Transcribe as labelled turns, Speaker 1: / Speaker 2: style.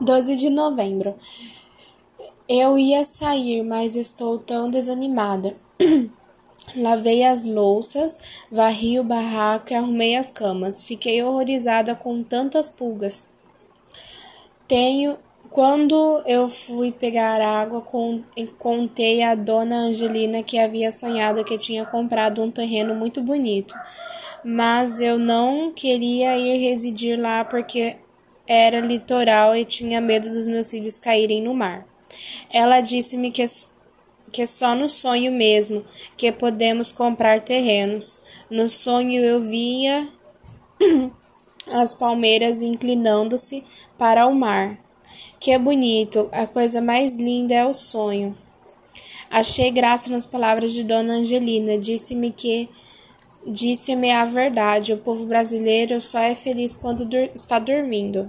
Speaker 1: 12 de novembro. Eu ia sair, mas estou tão desanimada. Lavei as louças, varri o barraco e arrumei as camas. Fiquei horrorizada com tantas pulgas. Tenho. Quando eu fui pegar água, contei a dona Angelina que havia sonhado que tinha comprado um terreno muito bonito, mas eu não queria ir residir lá porque era litoral e tinha medo dos meus filhos caírem no mar. Ela disse-me que, que só no sonho mesmo que podemos comprar terrenos. No sonho eu via as palmeiras inclinando-se para o mar. Que bonito, a coisa mais linda é o sonho. Achei graça nas palavras de Dona Angelina. Disse-me que disse-me a verdade. O povo brasileiro só é feliz quando está dormindo.